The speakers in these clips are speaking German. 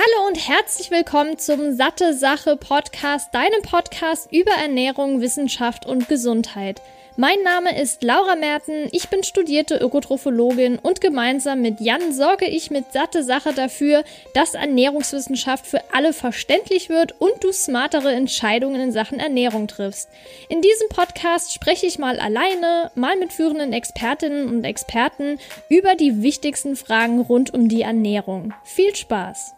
Hallo und herzlich willkommen zum Satte Sache Podcast, deinem Podcast über Ernährung, Wissenschaft und Gesundheit. Mein Name ist Laura Merten, ich bin studierte Ökotrophologin und gemeinsam mit Jan sorge ich mit satte Sache dafür, dass Ernährungswissenschaft für alle verständlich wird und du smartere Entscheidungen in Sachen Ernährung triffst. In diesem Podcast spreche ich mal alleine, mal mit führenden Expertinnen und Experten über die wichtigsten Fragen rund um die Ernährung. Viel Spaß!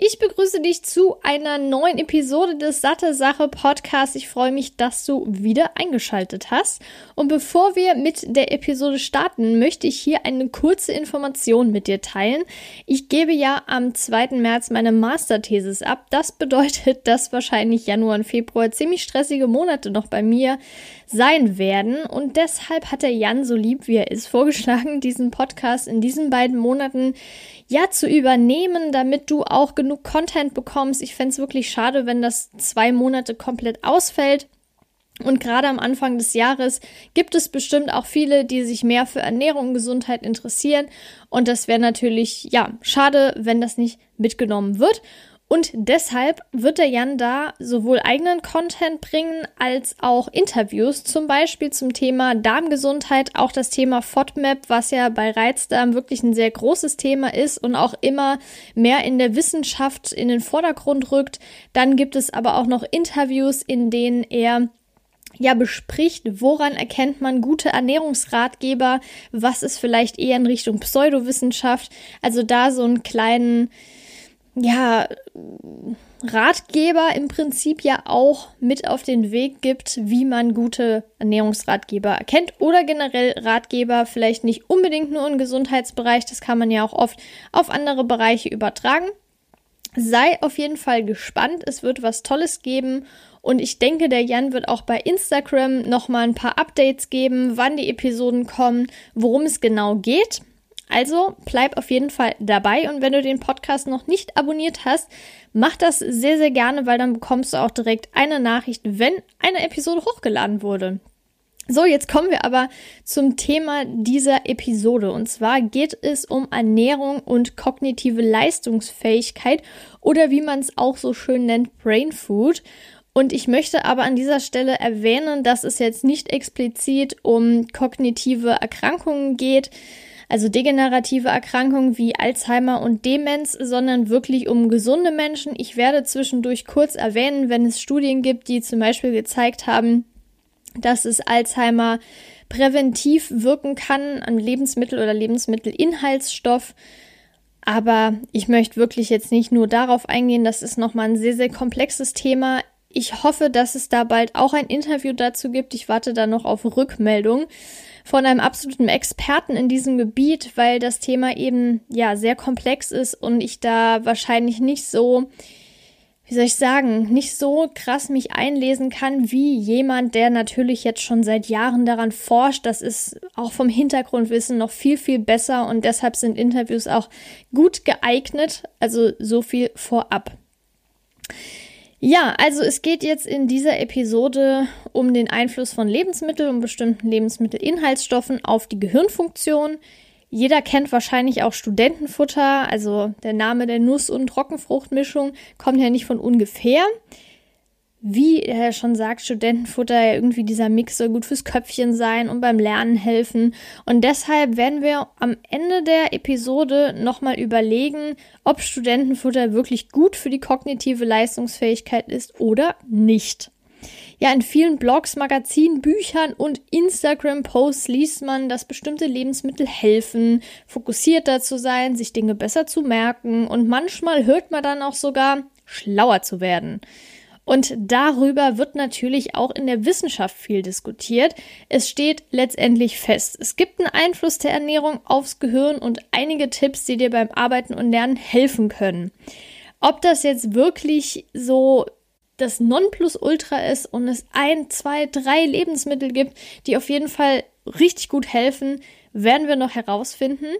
Ich begrüße dich zu einer neuen Episode des Satte Sache Podcasts. Ich freue mich, dass du wieder eingeschaltet hast. Und bevor wir mit der Episode starten, möchte ich hier eine kurze Information mit dir teilen. Ich gebe ja am 2. März meine Masterthesis ab. Das bedeutet, dass wahrscheinlich Januar und Februar ziemlich stressige Monate noch bei mir sein werden. Und deshalb hat der Jan, so lieb wie er ist, vorgeschlagen, diesen Podcast in diesen beiden Monaten ja zu übernehmen, damit du auch genug Content bekommst. Ich fände es wirklich schade, wenn das zwei Monate komplett ausfällt. Und gerade am Anfang des Jahres gibt es bestimmt auch viele, die sich mehr für Ernährung und Gesundheit interessieren. Und das wäre natürlich, ja, schade, wenn das nicht mitgenommen wird. Und deshalb wird der Jan da sowohl eigenen Content bringen als auch Interviews, zum Beispiel zum Thema Darmgesundheit, auch das Thema FODMAP, was ja bei Reizdarm wirklich ein sehr großes Thema ist und auch immer mehr in der Wissenschaft in den Vordergrund rückt. Dann gibt es aber auch noch Interviews, in denen er ja bespricht, woran erkennt man gute Ernährungsratgeber, was ist vielleicht eher in Richtung Pseudowissenschaft, also da so einen kleinen ja, Ratgeber im Prinzip ja auch mit auf den Weg gibt, wie man gute Ernährungsratgeber erkennt oder generell Ratgeber vielleicht nicht unbedingt nur im Gesundheitsbereich, das kann man ja auch oft auf andere Bereiche übertragen. Sei auf jeden Fall gespannt, es wird was Tolles geben und ich denke, der Jan wird auch bei Instagram nochmal ein paar Updates geben, wann die Episoden kommen, worum es genau geht. Also bleib auf jeden Fall dabei und wenn du den Podcast noch nicht abonniert hast, mach das sehr, sehr gerne, weil dann bekommst du auch direkt eine Nachricht, wenn eine Episode hochgeladen wurde. So, jetzt kommen wir aber zum Thema dieser Episode. Und zwar geht es um Ernährung und kognitive Leistungsfähigkeit oder wie man es auch so schön nennt, Brain Food. Und ich möchte aber an dieser Stelle erwähnen, dass es jetzt nicht explizit um kognitive Erkrankungen geht, also degenerative Erkrankungen wie Alzheimer und Demenz, sondern wirklich um gesunde Menschen. Ich werde zwischendurch kurz erwähnen, wenn es Studien gibt, die zum Beispiel gezeigt haben, dass es Alzheimer präventiv wirken kann an Lebensmittel oder Lebensmittelinhaltsstoff. Aber ich möchte wirklich jetzt nicht nur darauf eingehen, das ist nochmal ein sehr, sehr komplexes Thema. Ich hoffe, dass es da bald auch ein Interview dazu gibt. Ich warte da noch auf Rückmeldung von einem absoluten Experten in diesem Gebiet, weil das Thema eben ja sehr komplex ist und ich da wahrscheinlich nicht so, wie soll ich sagen, nicht so krass mich einlesen kann wie jemand, der natürlich jetzt schon seit Jahren daran forscht. Das ist auch vom Hintergrundwissen noch viel, viel besser und deshalb sind Interviews auch gut geeignet. Also so viel vorab. Ja, also es geht jetzt in dieser Episode um den Einfluss von Lebensmitteln und bestimmten Lebensmittelinhaltsstoffen auf die Gehirnfunktion. Jeder kennt wahrscheinlich auch Studentenfutter, also der Name der Nuss- und Trockenfruchtmischung kommt ja nicht von ungefähr wie er schon sagt, Studentenfutter, irgendwie dieser Mix soll gut fürs Köpfchen sein und beim Lernen helfen. Und deshalb werden wir am Ende der Episode nochmal überlegen, ob Studentenfutter wirklich gut für die kognitive Leistungsfähigkeit ist oder nicht. Ja, in vielen Blogs, Magazinen, Büchern und Instagram-Posts liest man, dass bestimmte Lebensmittel helfen, fokussierter zu sein, sich Dinge besser zu merken und manchmal hört man dann auch sogar, schlauer zu werden. Und darüber wird natürlich auch in der Wissenschaft viel diskutiert. Es steht letztendlich fest, es gibt einen Einfluss der Ernährung aufs Gehirn und einige Tipps, die dir beim Arbeiten und Lernen helfen können. Ob das jetzt wirklich so das Nonplusultra ist und es ein, zwei, drei Lebensmittel gibt, die auf jeden Fall richtig gut helfen, werden wir noch herausfinden.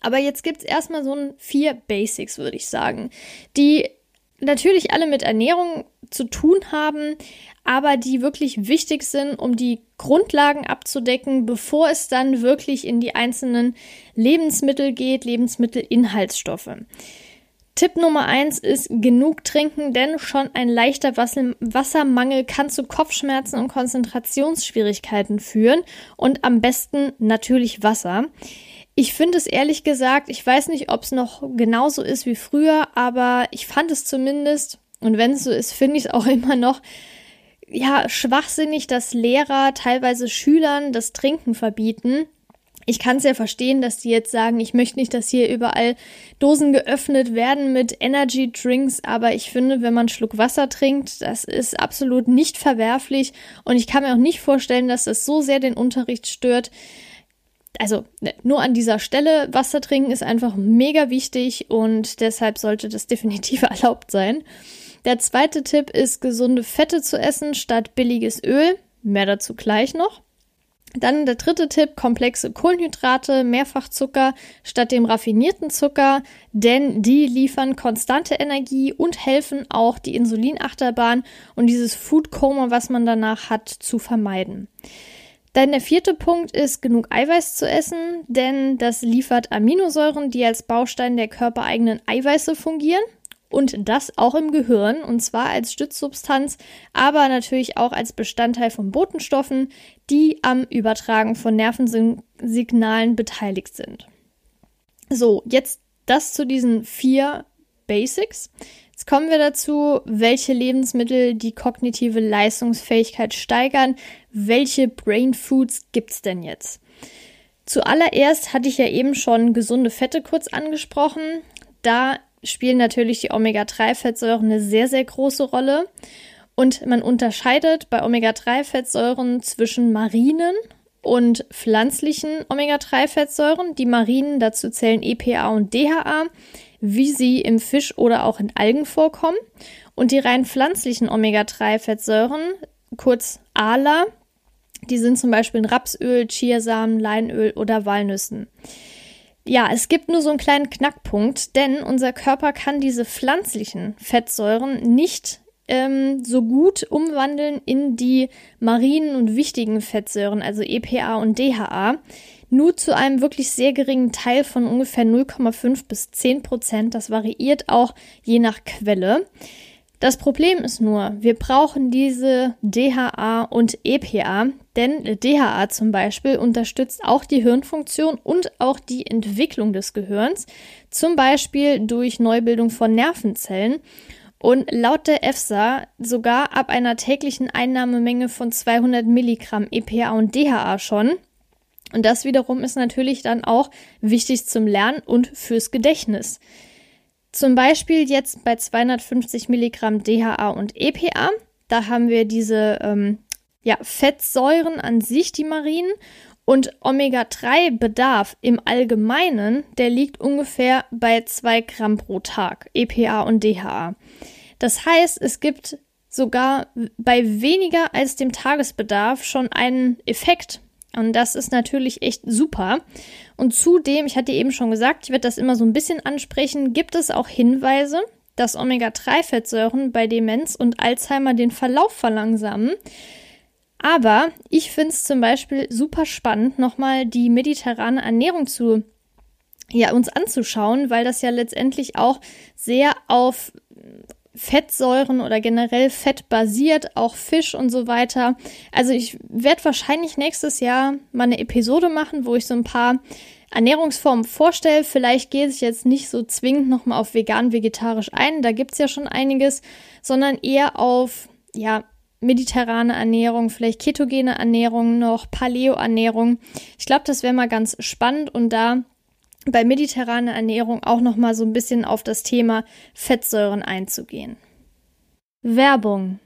Aber jetzt gibt es erstmal so ein vier Basics, würde ich sagen, die natürlich alle mit Ernährung zu tun haben, aber die wirklich wichtig sind, um die Grundlagen abzudecken, bevor es dann wirklich in die einzelnen Lebensmittel geht, Lebensmittelinhaltsstoffe. Tipp Nummer eins ist genug trinken, denn schon ein leichter Wassermangel kann zu Kopfschmerzen und Konzentrationsschwierigkeiten führen und am besten natürlich Wasser. Ich finde es ehrlich gesagt, ich weiß nicht, ob es noch genauso ist wie früher, aber ich fand es zumindest, und wenn es so ist, finde ich es auch immer noch, ja, schwachsinnig, dass Lehrer teilweise Schülern das Trinken verbieten. Ich kann es ja verstehen, dass die jetzt sagen, ich möchte nicht, dass hier überall Dosen geöffnet werden mit Energy Drinks, aber ich finde, wenn man einen Schluck Wasser trinkt, das ist absolut nicht verwerflich und ich kann mir auch nicht vorstellen, dass das so sehr den Unterricht stört, also ne, nur an dieser Stelle, Wasser trinken ist einfach mega wichtig und deshalb sollte das definitiv erlaubt sein. Der zweite Tipp ist, gesunde Fette zu essen statt billiges Öl. Mehr dazu gleich noch. Dann der dritte Tipp, komplexe Kohlenhydrate, Mehrfachzucker statt dem raffinierten Zucker, denn die liefern konstante Energie und helfen auch die Insulinachterbahn und dieses Foodkoma, was man danach hat, zu vermeiden. Dann der vierte Punkt ist, genug Eiweiß zu essen, denn das liefert Aminosäuren, die als Baustein der körpereigenen Eiweiße fungieren. Und das auch im Gehirn, und zwar als Stützsubstanz, aber natürlich auch als Bestandteil von Botenstoffen, die am Übertragen von Nervensignalen beteiligt sind. So, jetzt das zu diesen vier Basics. Jetzt kommen wir dazu, welche Lebensmittel die kognitive Leistungsfähigkeit steigern. Welche Brain Foods gibt's denn jetzt? Zuallererst hatte ich ja eben schon gesunde Fette kurz angesprochen. Da spielen natürlich die Omega-3-Fettsäuren eine sehr, sehr große Rolle. Und man unterscheidet bei Omega-3-Fettsäuren zwischen marinen und pflanzlichen Omega-3-Fettsäuren. Die marinen, dazu zählen EPA und DHA wie sie im Fisch oder auch in Algen vorkommen. Und die rein pflanzlichen Omega-3-Fettsäuren, kurz ALA, die sind zum Beispiel in Rapsöl, Chiasamen, Leinöl oder Walnüssen. Ja, es gibt nur so einen kleinen Knackpunkt, denn unser Körper kann diese pflanzlichen Fettsäuren nicht ähm, so gut umwandeln in die marinen und wichtigen Fettsäuren, also EPA und DHA nur zu einem wirklich sehr geringen Teil von ungefähr 0,5 bis 10 Prozent. Das variiert auch je nach Quelle. Das Problem ist nur, wir brauchen diese DHA und EPA, denn DHA zum Beispiel unterstützt auch die Hirnfunktion und auch die Entwicklung des Gehirns, zum Beispiel durch Neubildung von Nervenzellen. Und laut der EFSA sogar ab einer täglichen Einnahmemenge von 200 Milligramm EPA und DHA schon. Und das wiederum ist natürlich dann auch wichtig zum Lernen und fürs Gedächtnis. Zum Beispiel jetzt bei 250 Milligramm DHA und EPA, da haben wir diese ähm, ja, Fettsäuren an sich, die Marinen. Und Omega-3-Bedarf im Allgemeinen, der liegt ungefähr bei 2 Gramm pro Tag, EPA und DHA. Das heißt, es gibt sogar bei weniger als dem Tagesbedarf schon einen Effekt und das ist natürlich echt super. Und zudem, ich hatte eben schon gesagt, ich werde das immer so ein bisschen ansprechen, gibt es auch Hinweise, dass Omega-3-Fettsäuren bei Demenz und Alzheimer den Verlauf verlangsamen. Aber ich finde es zum Beispiel super spannend, nochmal die mediterrane Ernährung zu ja, uns anzuschauen, weil das ja letztendlich auch sehr auf Fettsäuren oder generell Fett basiert, auch Fisch und so weiter. Also ich werde wahrscheinlich nächstes Jahr mal eine Episode machen, wo ich so ein paar Ernährungsformen vorstelle. Vielleicht gehe ich jetzt nicht so zwingend nochmal auf vegan, vegetarisch ein, da gibt's ja schon einiges, sondern eher auf, ja, mediterrane Ernährung, vielleicht ketogene Ernährung noch, Paleo-Ernährung. Ich glaube, das wäre mal ganz spannend und da bei mediterraner Ernährung auch noch mal so ein bisschen auf das Thema Fettsäuren einzugehen. Werbung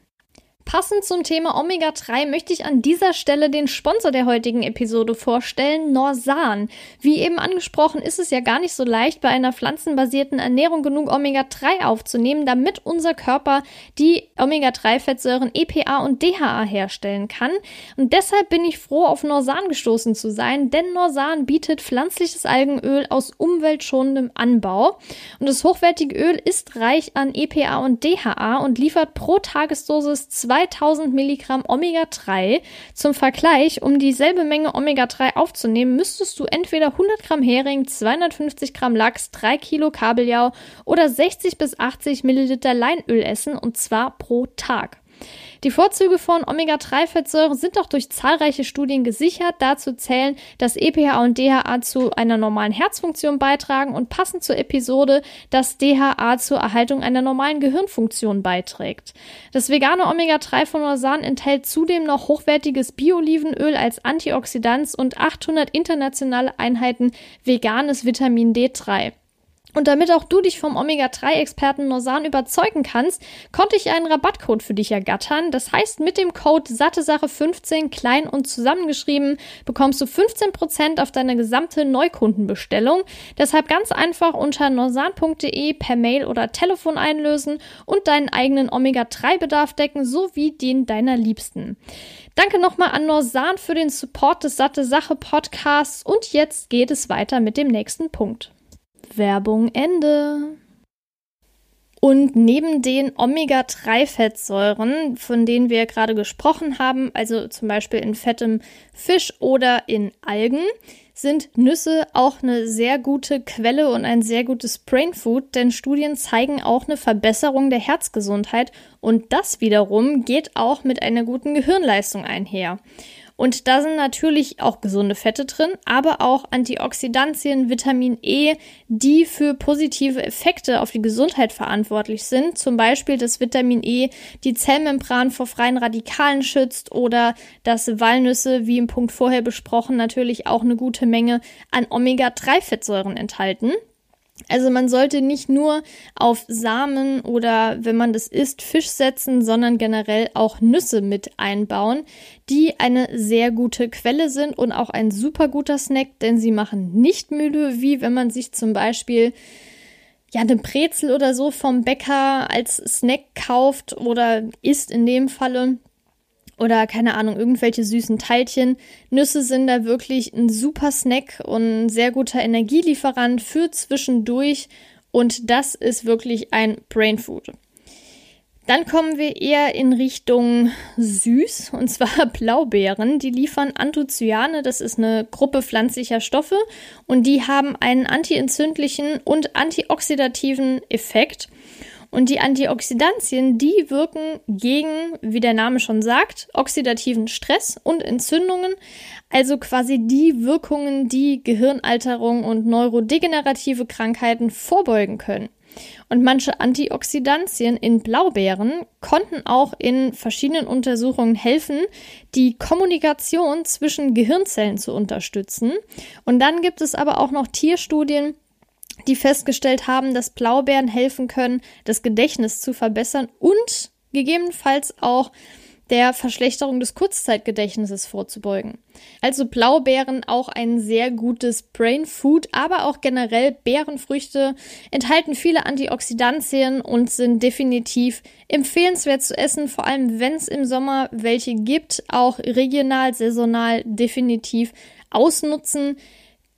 Passend zum Thema Omega-3 möchte ich an dieser Stelle den Sponsor der heutigen Episode vorstellen, Norsan. Wie eben angesprochen, ist es ja gar nicht so leicht, bei einer pflanzenbasierten Ernährung genug Omega-3 aufzunehmen, damit unser Körper die Omega-3-Fettsäuren EPA und DHA herstellen kann. Und deshalb bin ich froh, auf Norsan gestoßen zu sein, denn Norsan bietet pflanzliches Algenöl aus umweltschonendem Anbau. Und das hochwertige Öl ist reich an EPA und DHA und liefert pro Tagesdosis zwei 2000 Milligramm Omega-3. Zum Vergleich, um dieselbe Menge Omega-3 aufzunehmen, müsstest du entweder 100 Gramm Hering, 250 Gramm Lachs, 3 Kilo Kabeljau oder 60 bis 80 Milliliter Leinöl essen und zwar pro Tag. Die Vorzüge von Omega-3-Fettsäuren sind auch durch zahlreiche Studien gesichert. Dazu zählen, dass EPA und DHA zu einer normalen Herzfunktion beitragen und passend zur Episode, dass DHA zur Erhaltung einer normalen Gehirnfunktion beiträgt. Das vegane Omega-3 von Orsan enthält zudem noch hochwertiges Bio-Olivenöl als Antioxidant und 800 internationale Einheiten veganes Vitamin D3. Und damit auch du dich vom Omega-3-Experten Norsan überzeugen kannst, konnte ich einen Rabattcode für dich ergattern. Das heißt, mit dem Code SatteSache15 klein und zusammengeschrieben bekommst du 15% auf deine gesamte Neukundenbestellung. Deshalb ganz einfach unter norsan.de per Mail oder Telefon einlösen und deinen eigenen Omega-3-Bedarf decken sowie den deiner Liebsten. Danke nochmal an Norsan für den Support des Satte Sache Podcasts und jetzt geht es weiter mit dem nächsten Punkt. Werbung Ende. Und neben den Omega-3-Fettsäuren, von denen wir gerade gesprochen haben, also zum Beispiel in fettem Fisch oder in Algen, sind Nüsse auch eine sehr gute Quelle und ein sehr gutes Brain Food, denn Studien zeigen auch eine Verbesserung der Herzgesundheit und das wiederum geht auch mit einer guten Gehirnleistung einher. Und da sind natürlich auch gesunde Fette drin, aber auch Antioxidantien, Vitamin E, die für positive Effekte auf die Gesundheit verantwortlich sind. Zum Beispiel, dass Vitamin E die Zellmembran vor freien Radikalen schützt oder dass Walnüsse, wie im Punkt vorher besprochen, natürlich auch eine gute Menge an Omega-3-Fettsäuren enthalten. Also man sollte nicht nur auf Samen oder wenn man das isst, Fisch setzen, sondern generell auch Nüsse mit einbauen, die eine sehr gute Quelle sind und auch ein super guter Snack, denn sie machen nicht müde, wie wenn man sich zum Beispiel ja eine Brezel oder so vom Bäcker als Snack kauft oder isst in dem Falle oder keine Ahnung, irgendwelche süßen Teilchen. Nüsse sind da wirklich ein super Snack und ein sehr guter Energielieferant für zwischendurch und das ist wirklich ein Brain Food. Dann kommen wir eher in Richtung süß und zwar Blaubeeren. Die liefern Anthocyane, das ist eine Gruppe pflanzlicher Stoffe und die haben einen antientzündlichen und antioxidativen Effekt. Und die Antioxidantien, die wirken gegen, wie der Name schon sagt, oxidativen Stress und Entzündungen, also quasi die Wirkungen, die Gehirnalterung und neurodegenerative Krankheiten vorbeugen können. Und manche Antioxidantien in Blaubeeren konnten auch in verschiedenen Untersuchungen helfen, die Kommunikation zwischen Gehirnzellen zu unterstützen. Und dann gibt es aber auch noch Tierstudien, die festgestellt haben, dass Blaubeeren helfen können, das Gedächtnis zu verbessern und gegebenenfalls auch der Verschlechterung des Kurzzeitgedächtnisses vorzubeugen. Also Blaubeeren auch ein sehr gutes Brain Food, aber auch generell Beerenfrüchte enthalten viele Antioxidantien und sind definitiv empfehlenswert zu essen, vor allem wenn es im Sommer welche gibt, auch regional, saisonal definitiv ausnutzen.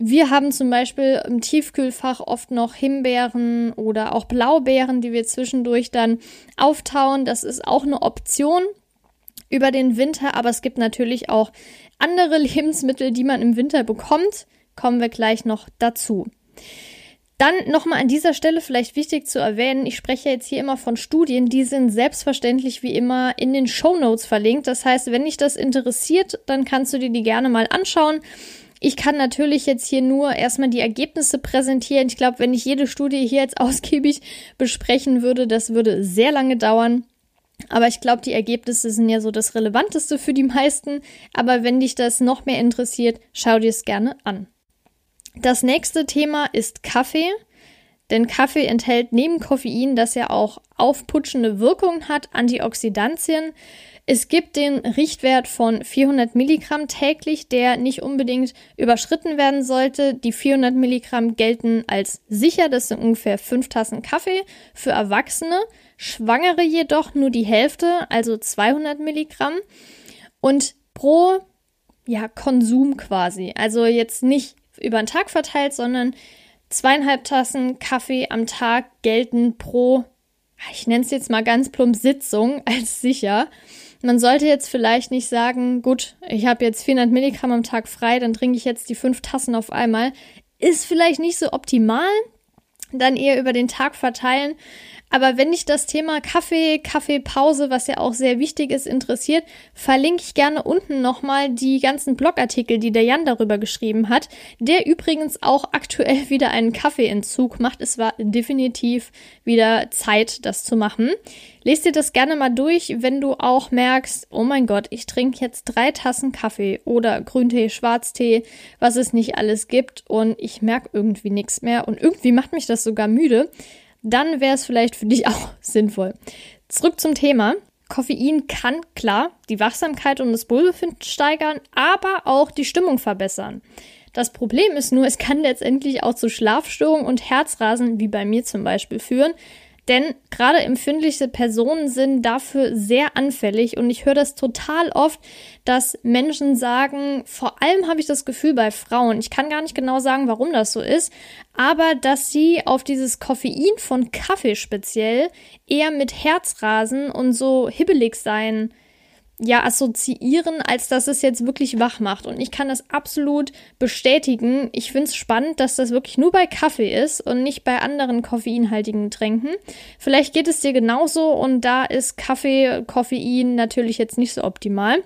Wir haben zum Beispiel im Tiefkühlfach oft noch Himbeeren oder auch Blaubeeren, die wir zwischendurch dann auftauen. Das ist auch eine Option über den Winter, aber es gibt natürlich auch andere Lebensmittel, die man im Winter bekommt. Kommen wir gleich noch dazu. Dann nochmal an dieser Stelle vielleicht wichtig zu erwähnen, ich spreche jetzt hier immer von Studien, die sind selbstverständlich wie immer in den Show Notes verlinkt. Das heißt, wenn dich das interessiert, dann kannst du dir die gerne mal anschauen. Ich kann natürlich jetzt hier nur erstmal die Ergebnisse präsentieren. Ich glaube, wenn ich jede Studie hier jetzt ausgiebig besprechen würde, das würde sehr lange dauern. Aber ich glaube, die Ergebnisse sind ja so das Relevanteste für die meisten. Aber wenn dich das noch mehr interessiert, schau dir es gerne an. Das nächste Thema ist Kaffee. Denn Kaffee enthält neben Koffein, das ja auch aufputschende Wirkung hat, Antioxidantien. Es gibt den Richtwert von 400 Milligramm täglich, der nicht unbedingt überschritten werden sollte. Die 400 Milligramm gelten als sicher, das sind ungefähr 5 Tassen Kaffee für Erwachsene. Schwangere jedoch nur die Hälfte, also 200 Milligramm. Und pro ja, Konsum quasi, also jetzt nicht über den Tag verteilt, sondern zweieinhalb Tassen Kaffee am Tag gelten pro, ich nenne es jetzt mal ganz plump Sitzung als sicher. Man sollte jetzt vielleicht nicht sagen, gut, ich habe jetzt 400 Milligramm am Tag frei, dann trinke ich jetzt die fünf Tassen auf einmal. Ist vielleicht nicht so optimal, dann eher über den Tag verteilen. Aber wenn dich das Thema Kaffee, Kaffeepause, was ja auch sehr wichtig ist, interessiert, verlinke ich gerne unten nochmal die ganzen Blogartikel, die der Jan darüber geschrieben hat, der übrigens auch aktuell wieder einen Kaffeeentzug macht. Es war definitiv wieder Zeit, das zu machen. Lest dir das gerne mal durch, wenn du auch merkst, oh mein Gott, ich trinke jetzt drei Tassen Kaffee oder Grüntee, Schwarztee, was es nicht alles gibt und ich merke irgendwie nichts mehr und irgendwie macht mich das sogar müde dann wäre es vielleicht für dich auch sinnvoll. Zurück zum Thema. Koffein kann klar die Wachsamkeit und das Wohlbefinden steigern, aber auch die Stimmung verbessern. Das Problem ist nur, es kann letztendlich auch zu Schlafstörungen und Herzrasen, wie bei mir zum Beispiel, führen, denn gerade empfindliche Personen sind dafür sehr anfällig und ich höre das total oft, dass Menschen sagen, vor allem habe ich das Gefühl bei Frauen, ich kann gar nicht genau sagen, warum das so ist, aber dass sie auf dieses Koffein von Kaffee speziell eher mit Herzrasen und so hibbelig sein ja, assoziieren, als dass es jetzt wirklich wach macht. Und ich kann das absolut bestätigen. Ich finde es spannend, dass das wirklich nur bei Kaffee ist und nicht bei anderen koffeinhaltigen Tränken. Vielleicht geht es dir genauso und da ist Kaffee, Koffein natürlich jetzt nicht so optimal.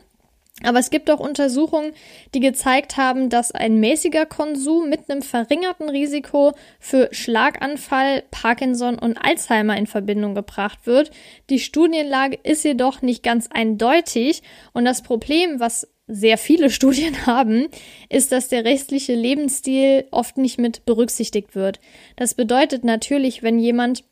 Aber es gibt auch Untersuchungen, die gezeigt haben, dass ein mäßiger Konsum mit einem verringerten Risiko für Schlaganfall, Parkinson und Alzheimer in Verbindung gebracht wird. Die Studienlage ist jedoch nicht ganz eindeutig und das Problem, was sehr viele Studien haben, ist, dass der restliche Lebensstil oft nicht mit berücksichtigt wird. Das bedeutet natürlich, wenn jemand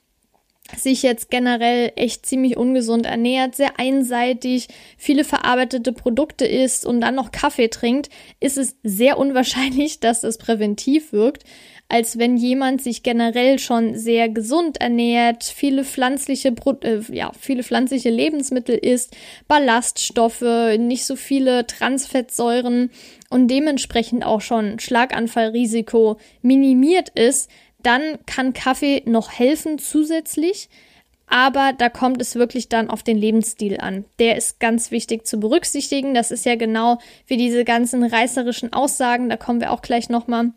sich jetzt generell echt ziemlich ungesund ernährt, sehr einseitig, viele verarbeitete Produkte isst und dann noch Kaffee trinkt, ist es sehr unwahrscheinlich, dass es präventiv wirkt, als wenn jemand sich generell schon sehr gesund ernährt, viele pflanzliche, äh, ja, viele pflanzliche Lebensmittel isst, Ballaststoffe, nicht so viele Transfettsäuren und dementsprechend auch schon Schlaganfallrisiko minimiert ist, dann kann Kaffee noch helfen zusätzlich, aber da kommt es wirklich dann auf den Lebensstil an. Der ist ganz wichtig zu berücksichtigen. Das ist ja genau wie diese ganzen reißerischen Aussagen, da kommen wir auch gleich nochmal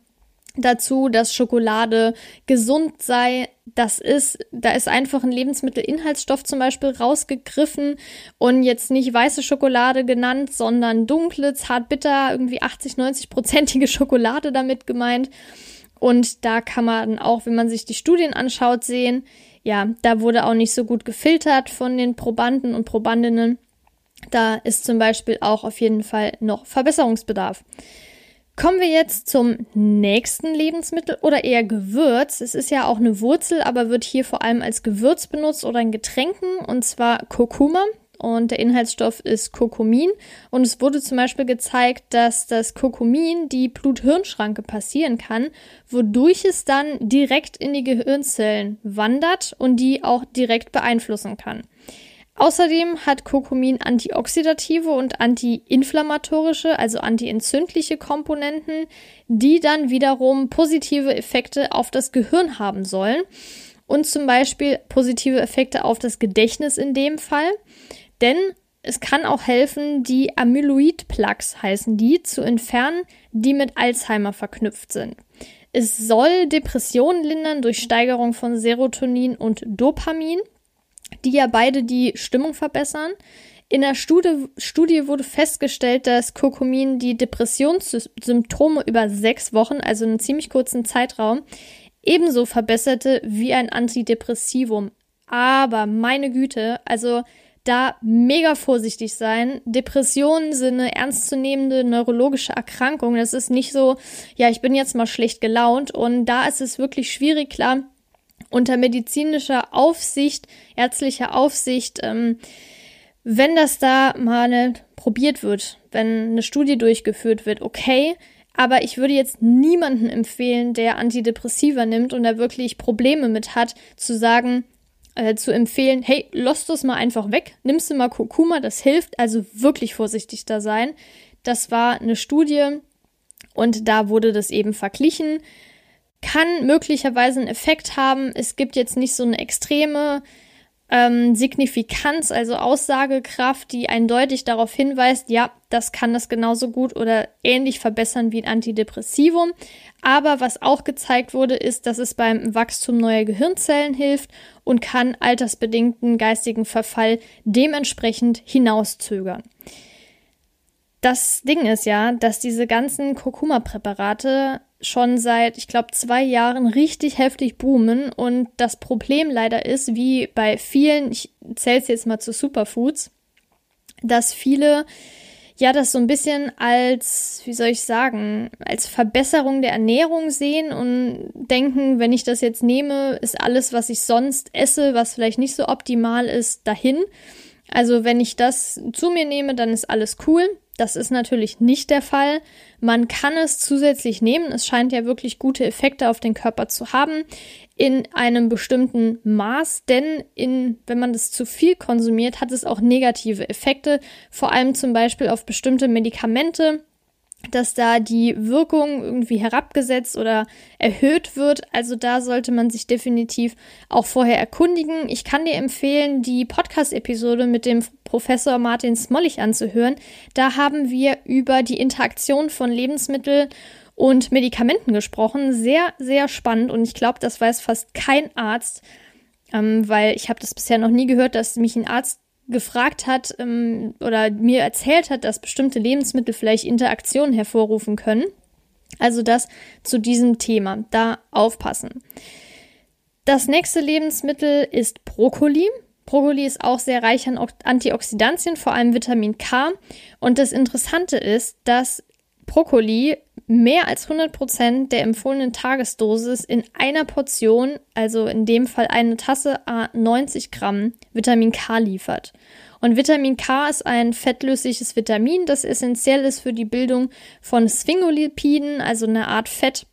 dazu, dass Schokolade gesund sei. Das ist, da ist einfach ein Lebensmittelinhaltsstoff zum Beispiel rausgegriffen und jetzt nicht weiße Schokolade genannt, sondern dunkle, zartbitter, irgendwie 80, 90 prozentige Schokolade damit gemeint. Und da kann man auch, wenn man sich die Studien anschaut, sehen, ja, da wurde auch nicht so gut gefiltert von den Probanden und Probandinnen. Da ist zum Beispiel auch auf jeden Fall noch Verbesserungsbedarf. Kommen wir jetzt zum nächsten Lebensmittel oder eher Gewürz. Es ist ja auch eine Wurzel, aber wird hier vor allem als Gewürz benutzt oder in Getränken und zwar Kurkuma und der Inhaltsstoff ist Kurkumin. Und es wurde zum Beispiel gezeigt, dass das Kurkumin die Blut-Hirn-Schranke passieren kann, wodurch es dann direkt in die Gehirnzellen wandert und die auch direkt beeinflussen kann. Außerdem hat Kurkumin antioxidative und antiinflammatorische, also antientzündliche Komponenten, die dann wiederum positive Effekte auf das Gehirn haben sollen und zum Beispiel positive Effekte auf das Gedächtnis in dem Fall. Denn es kann auch helfen, die Amyloid-Plaques heißen die, zu entfernen, die mit Alzheimer verknüpft sind. Es soll Depressionen lindern durch Steigerung von Serotonin und Dopamin, die ja beide die Stimmung verbessern. In der Studie, Studie wurde festgestellt, dass Kurkumin die Depressionssymptome über sechs Wochen, also einen ziemlich kurzen Zeitraum, ebenso verbesserte wie ein Antidepressivum. Aber meine Güte, also da mega vorsichtig sein. Depressionen sind eine ernstzunehmende neurologische Erkrankung. Das ist nicht so, ja, ich bin jetzt mal schlecht gelaunt. Und da ist es wirklich schwierig, klar, unter medizinischer Aufsicht, ärztlicher Aufsicht, ähm, wenn das da mal probiert wird, wenn eine Studie durchgeführt wird, okay. Aber ich würde jetzt niemanden empfehlen, der Antidepressiva nimmt und da wirklich Probleme mit hat, zu sagen, äh, zu empfehlen, hey, lass das mal einfach weg, nimmst du mal Kurkuma, das hilft, also wirklich vorsichtig da sein. Das war eine Studie und da wurde das eben verglichen. Kann möglicherweise einen Effekt haben. Es gibt jetzt nicht so eine extreme ähm, Signifikanz, also Aussagekraft, die eindeutig darauf hinweist, ja, das kann das genauso gut oder ähnlich verbessern wie ein Antidepressivum. Aber was auch gezeigt wurde, ist, dass es beim Wachstum neuer Gehirnzellen hilft und kann altersbedingten geistigen Verfall dementsprechend hinauszögern. Das Ding ist ja, dass diese ganzen Kurkuma-Präparate schon seit, ich glaube, zwei Jahren richtig heftig boomen. Und das Problem leider ist, wie bei vielen, ich zähle es jetzt mal zu Superfoods, dass viele ja das so ein bisschen als, wie soll ich sagen, als Verbesserung der Ernährung sehen und denken, wenn ich das jetzt nehme, ist alles, was ich sonst esse, was vielleicht nicht so optimal ist, dahin. Also wenn ich das zu mir nehme, dann ist alles cool. Das ist natürlich nicht der Fall. Man kann es zusätzlich nehmen. Es scheint ja wirklich gute Effekte auf den Körper zu haben in einem bestimmten Maß, denn in, wenn man das zu viel konsumiert, hat es auch negative Effekte, vor allem zum Beispiel auf bestimmte Medikamente dass da die Wirkung irgendwie herabgesetzt oder erhöht wird. Also da sollte man sich definitiv auch vorher erkundigen. Ich kann dir empfehlen, die Podcast-Episode mit dem Professor Martin Smollig anzuhören. Da haben wir über die Interaktion von Lebensmitteln und Medikamenten gesprochen. Sehr, sehr spannend und ich glaube, das weiß fast kein Arzt, ähm, weil ich habe das bisher noch nie gehört, dass mich ein Arzt gefragt hat ähm, oder mir erzählt hat, dass bestimmte Lebensmittel vielleicht Interaktionen hervorrufen können. Also das zu diesem Thema. Da aufpassen. Das nächste Lebensmittel ist Brokkoli. Brokkoli ist auch sehr reich an Antioxidantien, vor allem Vitamin K. Und das Interessante ist, dass Brokkoli mehr als 100% der empfohlenen Tagesdosis in einer Portion, also in dem Fall eine Tasse 90 Gramm Vitamin K liefert. Und Vitamin K ist ein fettlösliches Vitamin, das essentiell ist für die Bildung von Sphingolipiden, also eine Art Fett,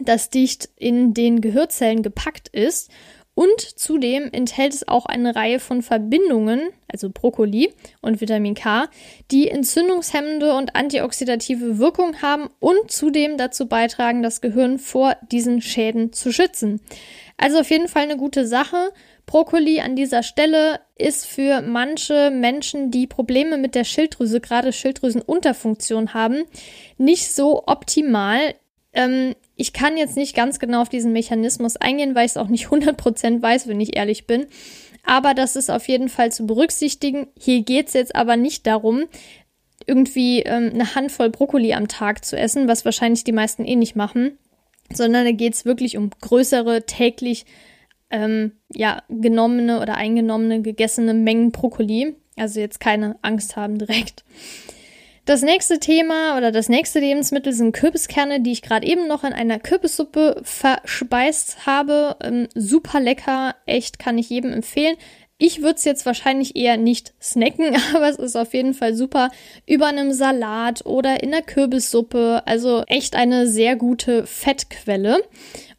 das dicht in den Gehirnzellen gepackt ist und zudem enthält es auch eine Reihe von Verbindungen, also Brokkoli und Vitamin K, die entzündungshemmende und antioxidative Wirkung haben und zudem dazu beitragen, das Gehirn vor diesen Schäden zu schützen. Also auf jeden Fall eine gute Sache. Brokkoli an dieser Stelle ist für manche Menschen, die Probleme mit der Schilddrüse, gerade Schilddrüsenunterfunktion haben, nicht so optimal. Ähm, ich kann jetzt nicht ganz genau auf diesen Mechanismus eingehen, weil ich es auch nicht 100% weiß, wenn ich ehrlich bin. Aber das ist auf jeden Fall zu berücksichtigen. Hier geht es jetzt aber nicht darum, irgendwie ähm, eine Handvoll Brokkoli am Tag zu essen, was wahrscheinlich die meisten eh nicht machen, sondern da geht es wirklich um größere, täglich ähm, ja, genommene oder eingenommene, gegessene Mengen Brokkoli. Also jetzt keine Angst haben direkt. Das nächste Thema oder das nächste Lebensmittel sind Kürbiskerne, die ich gerade eben noch in einer Kürbissuppe verspeist habe. Ähm, super lecker, echt kann ich jedem empfehlen. Ich würde es jetzt wahrscheinlich eher nicht snacken, aber es ist auf jeden Fall super über einem Salat oder in der Kürbissuppe. Also echt eine sehr gute Fettquelle.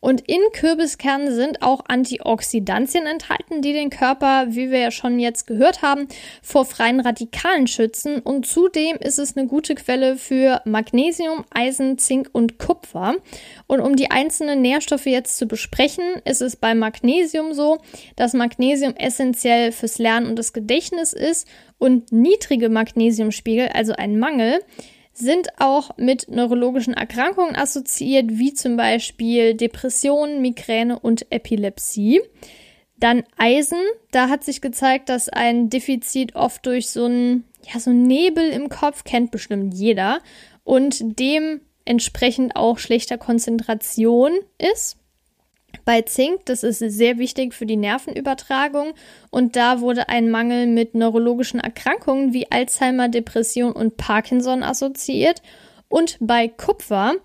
Und in Kürbiskernen sind auch Antioxidantien enthalten, die den Körper, wie wir ja schon jetzt gehört haben, vor freien Radikalen schützen. Und zudem ist es eine gute Quelle für Magnesium, Eisen, Zink und Kupfer. Und um die einzelnen Nährstoffe jetzt zu besprechen, ist es bei Magnesium so, dass Magnesium essentiell fürs Lernen und das Gedächtnis ist und niedrige Magnesiumspiegel, also ein Mangel, sind auch mit neurologischen Erkrankungen assoziiert, wie zum Beispiel Depressionen, Migräne und Epilepsie. Dann Eisen, da hat sich gezeigt, dass ein Defizit oft durch so einen ja, so Nebel im Kopf kennt bestimmt jeder und dementsprechend auch schlechter Konzentration ist. Bei Zink, das ist sehr wichtig für die Nervenübertragung und da wurde ein Mangel mit neurologischen Erkrankungen wie Alzheimer, Depression und Parkinson assoziiert. Und bei Kupfer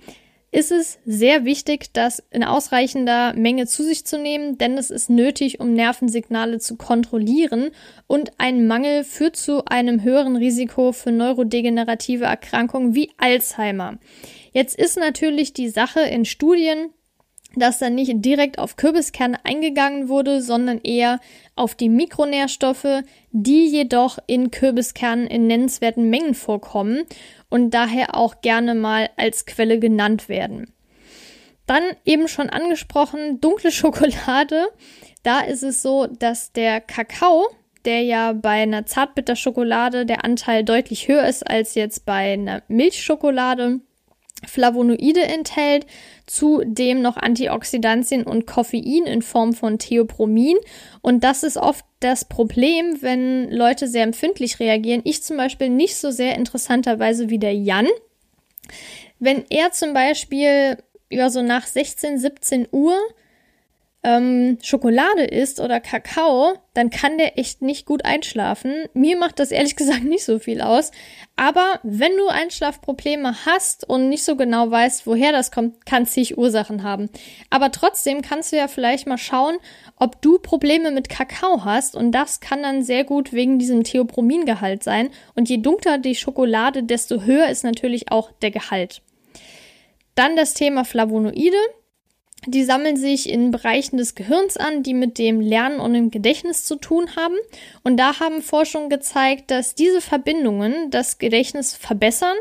ist es sehr wichtig, das in ausreichender Menge zu sich zu nehmen, denn es ist nötig, um Nervensignale zu kontrollieren und ein Mangel führt zu einem höheren Risiko für neurodegenerative Erkrankungen wie Alzheimer. Jetzt ist natürlich die Sache in Studien, dass dann nicht direkt auf Kürbiskerne eingegangen wurde, sondern eher auf die Mikronährstoffe, die jedoch in Kürbiskernen in nennenswerten Mengen vorkommen und daher auch gerne mal als Quelle genannt werden. Dann eben schon angesprochen, dunkle Schokolade. Da ist es so, dass der Kakao, der ja bei einer Zartbitterschokolade der Anteil deutlich höher ist als jetzt bei einer Milchschokolade, Flavonoide enthält, zudem noch Antioxidantien und Koffein in Form von Theopromin. Und das ist oft das Problem, wenn Leute sehr empfindlich reagieren. Ich zum Beispiel nicht so sehr interessanterweise wie der Jan. Wenn er zum Beispiel ja so nach 16, 17 Uhr ähm, Schokolade isst oder Kakao, dann kann der echt nicht gut einschlafen. Mir macht das ehrlich gesagt nicht so viel aus. Aber wenn du Einschlafprobleme hast und nicht so genau weißt, woher das kommt, kann zig Ursachen haben. Aber trotzdem kannst du ja vielleicht mal schauen, ob du Probleme mit Kakao hast. Und das kann dann sehr gut wegen diesem Theobromingehalt sein. Und je dunkler die Schokolade, desto höher ist natürlich auch der Gehalt. Dann das Thema Flavonoide. Die sammeln sich in Bereichen des Gehirns an, die mit dem Lernen und dem Gedächtnis zu tun haben. Und da haben Forschungen gezeigt, dass diese Verbindungen das Gedächtnis verbessern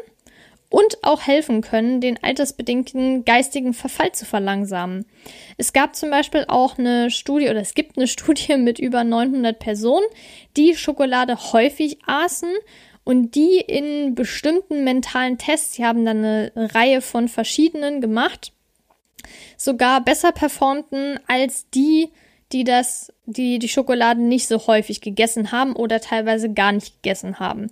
und auch helfen können, den altersbedingten geistigen Verfall zu verlangsamen. Es gab zum Beispiel auch eine Studie oder es gibt eine Studie mit über 900 Personen, die Schokolade häufig aßen und die in bestimmten mentalen Tests, sie haben dann eine Reihe von verschiedenen gemacht, sogar besser performten als die, die das, die die Schokolade nicht so häufig gegessen haben oder teilweise gar nicht gegessen haben.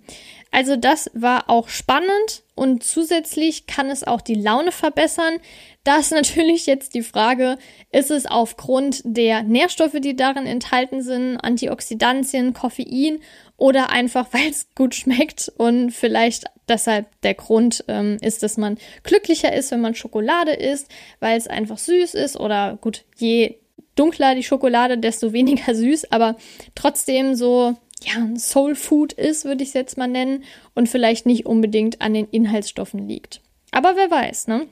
Also das war auch spannend und zusätzlich kann es auch die Laune verbessern. Da ist natürlich jetzt die Frage, ist es aufgrund der Nährstoffe, die darin enthalten sind, Antioxidantien, Koffein oder einfach, weil es gut schmeckt und vielleicht deshalb der Grund ähm, ist, dass man glücklicher ist, wenn man Schokolade isst, weil es einfach süß ist oder gut, je dunkler die Schokolade, desto weniger süß, aber trotzdem so ja, Soul Food ist, würde ich es jetzt mal nennen, und vielleicht nicht unbedingt an den Inhaltsstoffen liegt. Aber wer weiß, ne?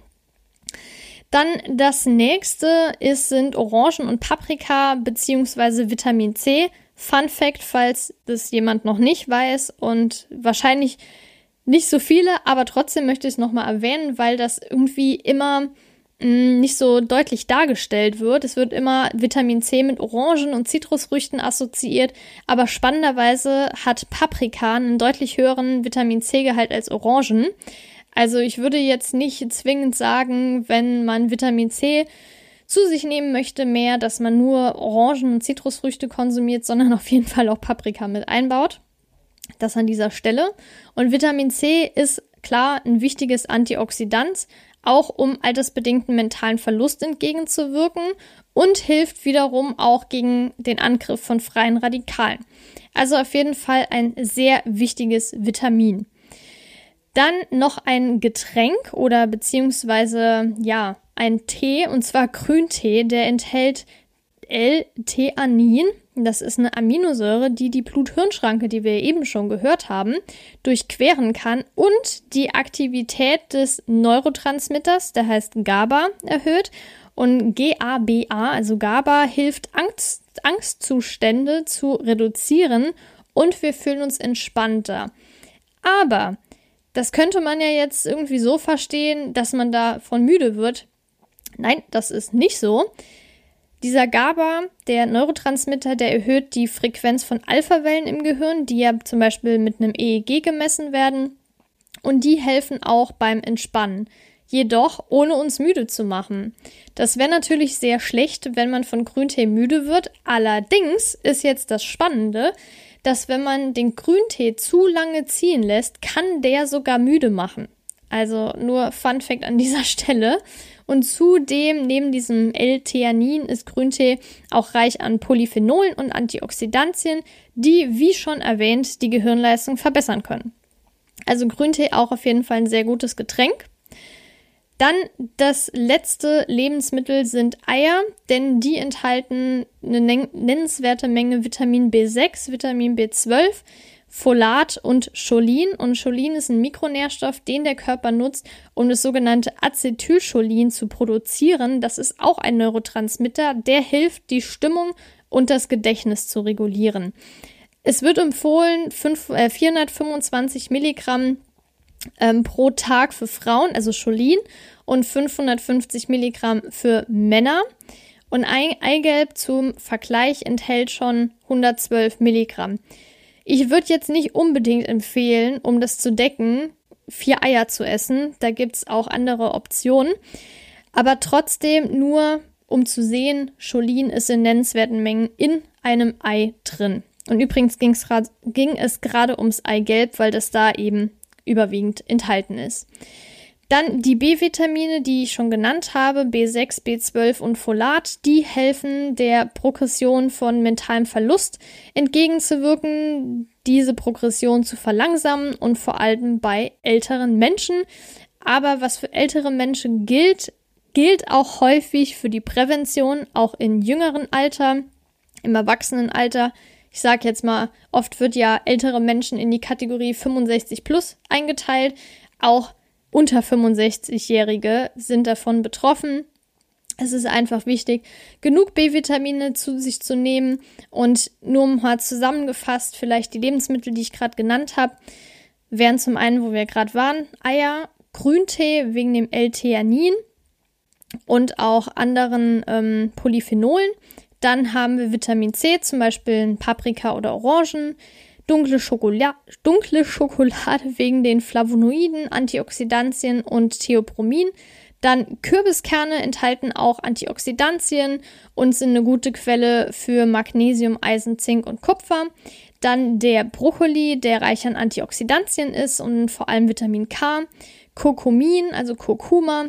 Dann das nächste ist, sind Orangen und Paprika beziehungsweise Vitamin C. Fun Fact, falls das jemand noch nicht weiß und wahrscheinlich nicht so viele, aber trotzdem möchte ich es nochmal erwähnen, weil das irgendwie immer mm, nicht so deutlich dargestellt wird. Es wird immer Vitamin C mit Orangen und Zitrusfrüchten assoziiert, aber spannenderweise hat Paprika einen deutlich höheren Vitamin C-Gehalt als Orangen. Also ich würde jetzt nicht zwingend sagen, wenn man Vitamin C zu sich nehmen möchte, mehr, dass man nur Orangen und Zitrusfrüchte konsumiert, sondern auf jeden Fall auch Paprika mit einbaut. Das an dieser Stelle. Und Vitamin C ist klar ein wichtiges Antioxidant, auch um altersbedingten mentalen Verlust entgegenzuwirken und hilft wiederum auch gegen den Angriff von freien Radikalen. Also auf jeden Fall ein sehr wichtiges Vitamin. Dann noch ein Getränk oder beziehungsweise ja, ein Tee und zwar Grüntee, der enthält L-Theanin. Das ist eine Aminosäure, die die Blut-Hirn-Schranke, die wir eben schon gehört haben, durchqueren kann und die Aktivität des Neurotransmitters, der heißt GABA, erhöht. Und GABA, also GABA, hilft Angst, Angstzustände zu reduzieren und wir fühlen uns entspannter. Aber das könnte man ja jetzt irgendwie so verstehen, dass man davon müde wird. Nein, das ist nicht so. Dieser GABA, der Neurotransmitter, der erhöht die Frequenz von Alphawellen im Gehirn, die ja zum Beispiel mit einem EEG gemessen werden. Und die helfen auch beim Entspannen. Jedoch ohne uns müde zu machen. Das wäre natürlich sehr schlecht, wenn man von Grüntee müde wird. Allerdings ist jetzt das Spannende, dass wenn man den Grüntee zu lange ziehen lässt, kann der sogar müde machen. Also nur Fun Fact an dieser Stelle. Und zudem, neben diesem L-Theanin, ist Grüntee auch reich an Polyphenolen und Antioxidantien, die, wie schon erwähnt, die Gehirnleistung verbessern können. Also Grüntee auch auf jeden Fall ein sehr gutes Getränk. Dann das letzte Lebensmittel sind Eier, denn die enthalten eine nennenswerte Menge Vitamin B6, Vitamin B12, Folat und Cholin. Und Cholin ist ein Mikronährstoff, den der Körper nutzt, um das sogenannte Acetylcholin zu produzieren. Das ist auch ein Neurotransmitter, der hilft, die Stimmung und das Gedächtnis zu regulieren. Es wird empfohlen, 5, äh, 425 Milligramm ähm, pro Tag für Frauen, also Cholin, und 550 Milligramm für Männer. Und Eigelb zum Vergleich enthält schon 112 Milligramm. Ich würde jetzt nicht unbedingt empfehlen, um das zu decken, vier Eier zu essen. Da gibt es auch andere Optionen. Aber trotzdem nur, um zu sehen, Cholin ist in nennenswerten Mengen in einem Ei drin. Und übrigens ging es gerade ums Eigelb, weil das da eben überwiegend enthalten ist. Dann die B-Vitamine, die ich schon genannt habe, B6, B12 und Folat, die helfen der Progression von mentalem Verlust entgegenzuwirken, diese Progression zu verlangsamen und vor allem bei älteren Menschen. Aber was für ältere Menschen gilt, gilt auch häufig für die Prävention, auch in jüngeren Alter, im Erwachsenenalter. Ich sage jetzt mal, oft wird ja ältere Menschen in die Kategorie 65 plus eingeteilt. Auch unter 65-Jährige sind davon betroffen. Es ist einfach wichtig, genug B-Vitamine zu sich zu nehmen und nur mal zusammengefasst, vielleicht die Lebensmittel, die ich gerade genannt habe, wären zum einen, wo wir gerade waren, Eier, Grüntee wegen dem L-Theanin und auch anderen ähm, Polyphenolen. Dann haben wir Vitamin C, zum Beispiel Paprika oder Orangen, dunkle, Schokola dunkle Schokolade wegen den Flavonoiden, Antioxidantien und Theopromin. Dann Kürbiskerne enthalten auch Antioxidantien und sind eine gute Quelle für Magnesium, Eisen, Zink und Kupfer. Dann der Brokkoli, der reich an Antioxidantien ist und vor allem Vitamin K. Kurkumin, also Kurkuma,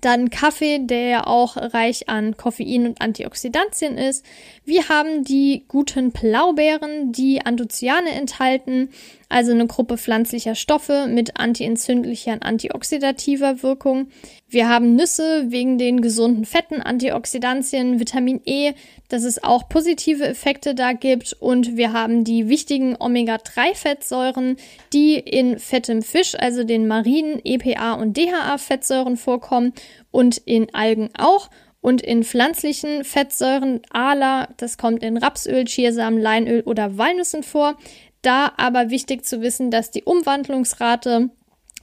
dann Kaffee, der ja auch reich an Koffein und Antioxidantien ist. Wir haben die guten Blaubeeren, die Anthocyane enthalten, also eine Gruppe pflanzlicher Stoffe mit antientzündlicher und antioxidativer Wirkung. Wir haben Nüsse wegen den gesunden Fetten, Antioxidantien, Vitamin E, dass es auch positive Effekte da gibt. Und wir haben die wichtigen Omega-3-Fettsäuren, die in fettem Fisch, also den marinen EPA und DHA-Fettsäuren vorkommen und in Algen auch. Und in pflanzlichen Fettsäuren, ALA, das kommt in Rapsöl, Chiasamen, Leinöl oder Walnüssen vor. Da aber wichtig zu wissen, dass die Umwandlungsrate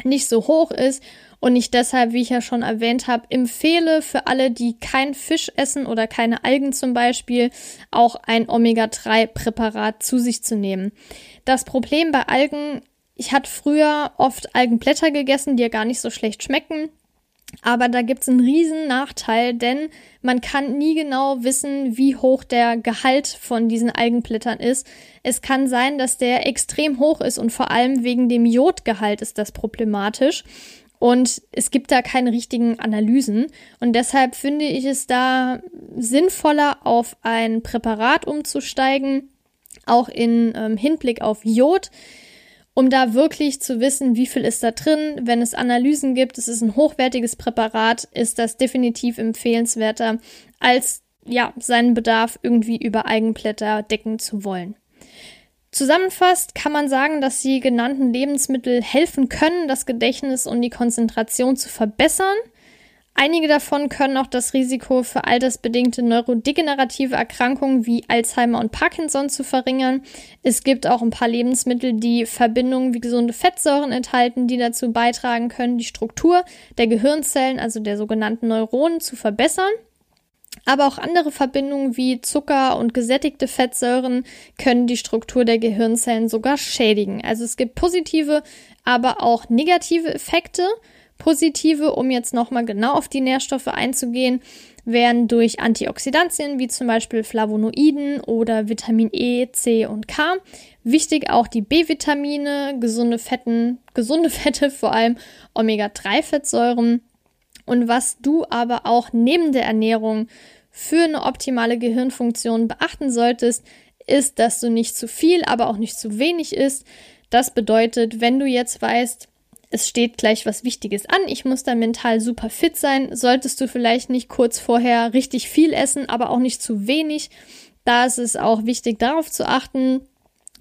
nicht so hoch ist und ich deshalb, wie ich ja schon erwähnt habe, empfehle für alle, die kein Fisch essen oder keine Algen zum Beispiel, auch ein Omega-3-Präparat zu sich zu nehmen. Das Problem bei Algen, ich hatte früher oft Algenblätter gegessen, die ja gar nicht so schlecht schmecken. Aber da gibt es einen riesen Nachteil, denn man kann nie genau wissen, wie hoch der Gehalt von diesen Algenblättern ist. Es kann sein, dass der extrem hoch ist und vor allem wegen dem Jodgehalt ist das problematisch. Und es gibt da keine richtigen Analysen. Und deshalb finde ich es da sinnvoller, auf ein Präparat umzusteigen, auch in ähm, Hinblick auf Jod um da wirklich zu wissen, wie viel ist da drin. Wenn es Analysen gibt, es ist ein hochwertiges Präparat, ist das definitiv empfehlenswerter, als ja, seinen Bedarf irgendwie über Eigenblätter decken zu wollen. Zusammenfasst kann man sagen, dass die genannten Lebensmittel helfen können, das Gedächtnis und die Konzentration zu verbessern. Einige davon können auch das Risiko für altersbedingte neurodegenerative Erkrankungen wie Alzheimer und Parkinson zu verringern. Es gibt auch ein paar Lebensmittel, die Verbindungen wie gesunde Fettsäuren enthalten, die dazu beitragen können, die Struktur der Gehirnzellen, also der sogenannten Neuronen, zu verbessern. Aber auch andere Verbindungen wie Zucker und gesättigte Fettsäuren können die Struktur der Gehirnzellen sogar schädigen. Also es gibt positive, aber auch negative Effekte. Positive, um jetzt nochmal genau auf die Nährstoffe einzugehen, werden durch Antioxidantien wie zum Beispiel Flavonoiden oder Vitamin E, C und K. Wichtig auch die B-Vitamine, gesunde Fetten, gesunde Fette, vor allem Omega-3-Fettsäuren. Und was du aber auch neben der Ernährung für eine optimale Gehirnfunktion beachten solltest, ist, dass du nicht zu viel, aber auch nicht zu wenig isst. Das bedeutet, wenn du jetzt weißt, es steht gleich was Wichtiges an, ich muss da mental super fit sein, solltest du vielleicht nicht kurz vorher richtig viel essen, aber auch nicht zu wenig. Da ist es auch wichtig darauf zu achten,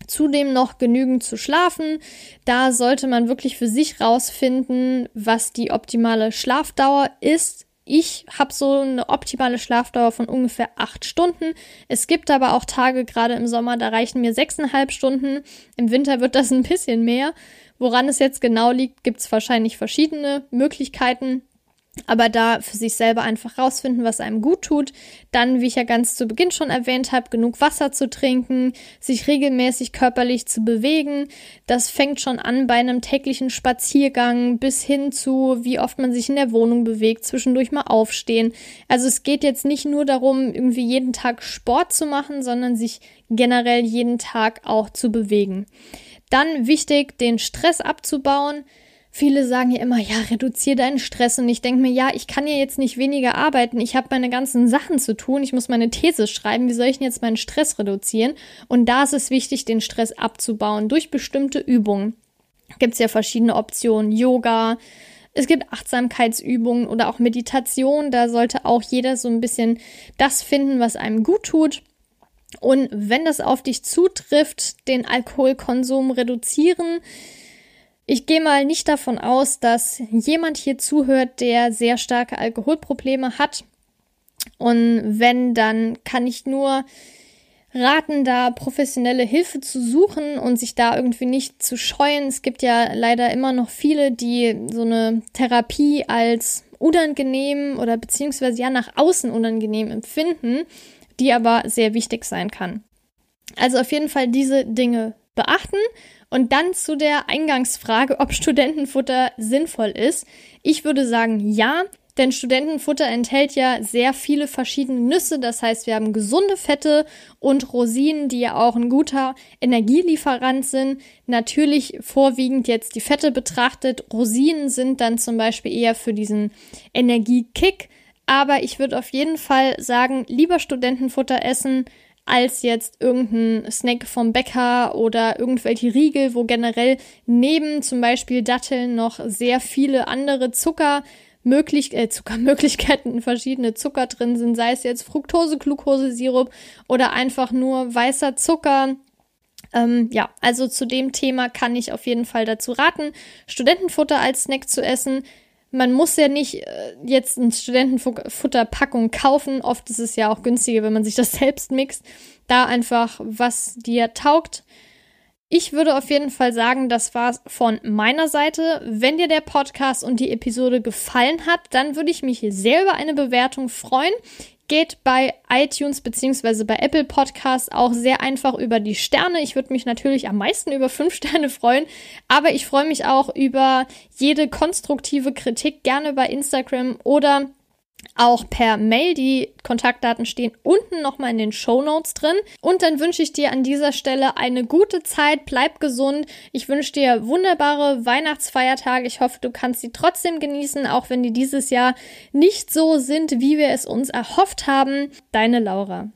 zudem noch genügend zu schlafen. Da sollte man wirklich für sich rausfinden, was die optimale Schlafdauer ist. Ich habe so eine optimale Schlafdauer von ungefähr acht Stunden. Es gibt aber auch Tage, gerade im Sommer, da reichen mir sechseinhalb Stunden. Im Winter wird das ein bisschen mehr. Woran es jetzt genau liegt, gibt es wahrscheinlich verschiedene Möglichkeiten. Aber da für sich selber einfach rausfinden, was einem gut tut. Dann, wie ich ja ganz zu Beginn schon erwähnt habe, genug Wasser zu trinken, sich regelmäßig körperlich zu bewegen. Das fängt schon an bei einem täglichen Spaziergang bis hin zu, wie oft man sich in der Wohnung bewegt, zwischendurch mal aufstehen. Also es geht jetzt nicht nur darum, irgendwie jeden Tag Sport zu machen, sondern sich generell jeden Tag auch zu bewegen. Dann wichtig, den Stress abzubauen Viele sagen ja immer, ja, reduziere deinen Stress. Und ich denke mir, ja, ich kann ja jetzt nicht weniger arbeiten. Ich habe meine ganzen Sachen zu tun. Ich muss meine These schreiben. Wie soll ich denn jetzt meinen Stress reduzieren? Und da ist es wichtig, den Stress abzubauen durch bestimmte Übungen. Gibt es ja verschiedene Optionen. Yoga, es gibt Achtsamkeitsübungen oder auch Meditation. Da sollte auch jeder so ein bisschen das finden, was einem gut tut. Und wenn das auf dich zutrifft, den Alkoholkonsum reduzieren, ich gehe mal nicht davon aus, dass jemand hier zuhört, der sehr starke Alkoholprobleme hat. Und wenn, dann kann ich nur raten, da professionelle Hilfe zu suchen und sich da irgendwie nicht zu scheuen. Es gibt ja leider immer noch viele, die so eine Therapie als unangenehm oder beziehungsweise ja nach außen unangenehm empfinden, die aber sehr wichtig sein kann. Also auf jeden Fall diese Dinge beachten und dann zu der Eingangsfrage, ob Studentenfutter sinnvoll ist. Ich würde sagen, ja. Denn Studentenfutter enthält ja sehr viele verschiedene Nüsse. Das heißt, wir haben gesunde Fette und Rosinen, die ja auch ein guter Energielieferant sind. Natürlich vorwiegend jetzt die Fette betrachtet. Rosinen sind dann zum Beispiel eher für diesen Energiekick. Aber ich würde auf jeden Fall sagen, lieber Studentenfutter essen als jetzt irgendein Snack vom Bäcker oder irgendwelche Riegel, wo generell neben zum Beispiel Datteln noch sehr viele andere Zucker möglich, äh, Zuckermöglichkeiten, verschiedene Zucker drin sind, sei es jetzt Fructose, Glucose, Sirup oder einfach nur weißer Zucker. Ähm, ja, also zu dem Thema kann ich auf jeden Fall dazu raten, Studentenfutter als Snack zu essen man muss ja nicht äh, jetzt eine Studentenfutterpackung kaufen. Oft ist es ja auch günstiger, wenn man sich das selbst mixt. Da einfach, was dir taugt. Ich würde auf jeden Fall sagen, das war's von meiner Seite. Wenn dir der Podcast und die Episode gefallen hat, dann würde ich mich sehr über eine Bewertung freuen geht bei iTunes bzw. bei Apple Podcasts auch sehr einfach über die Sterne. Ich würde mich natürlich am meisten über fünf Sterne freuen, aber ich freue mich auch über jede konstruktive Kritik gerne bei Instagram oder auch per Mail. Die Kontaktdaten stehen unten nochmal in den Show Notes drin. Und dann wünsche ich dir an dieser Stelle eine gute Zeit. Bleib gesund. Ich wünsche dir wunderbare Weihnachtsfeiertage. Ich hoffe, du kannst sie trotzdem genießen, auch wenn die dieses Jahr nicht so sind, wie wir es uns erhofft haben. Deine Laura.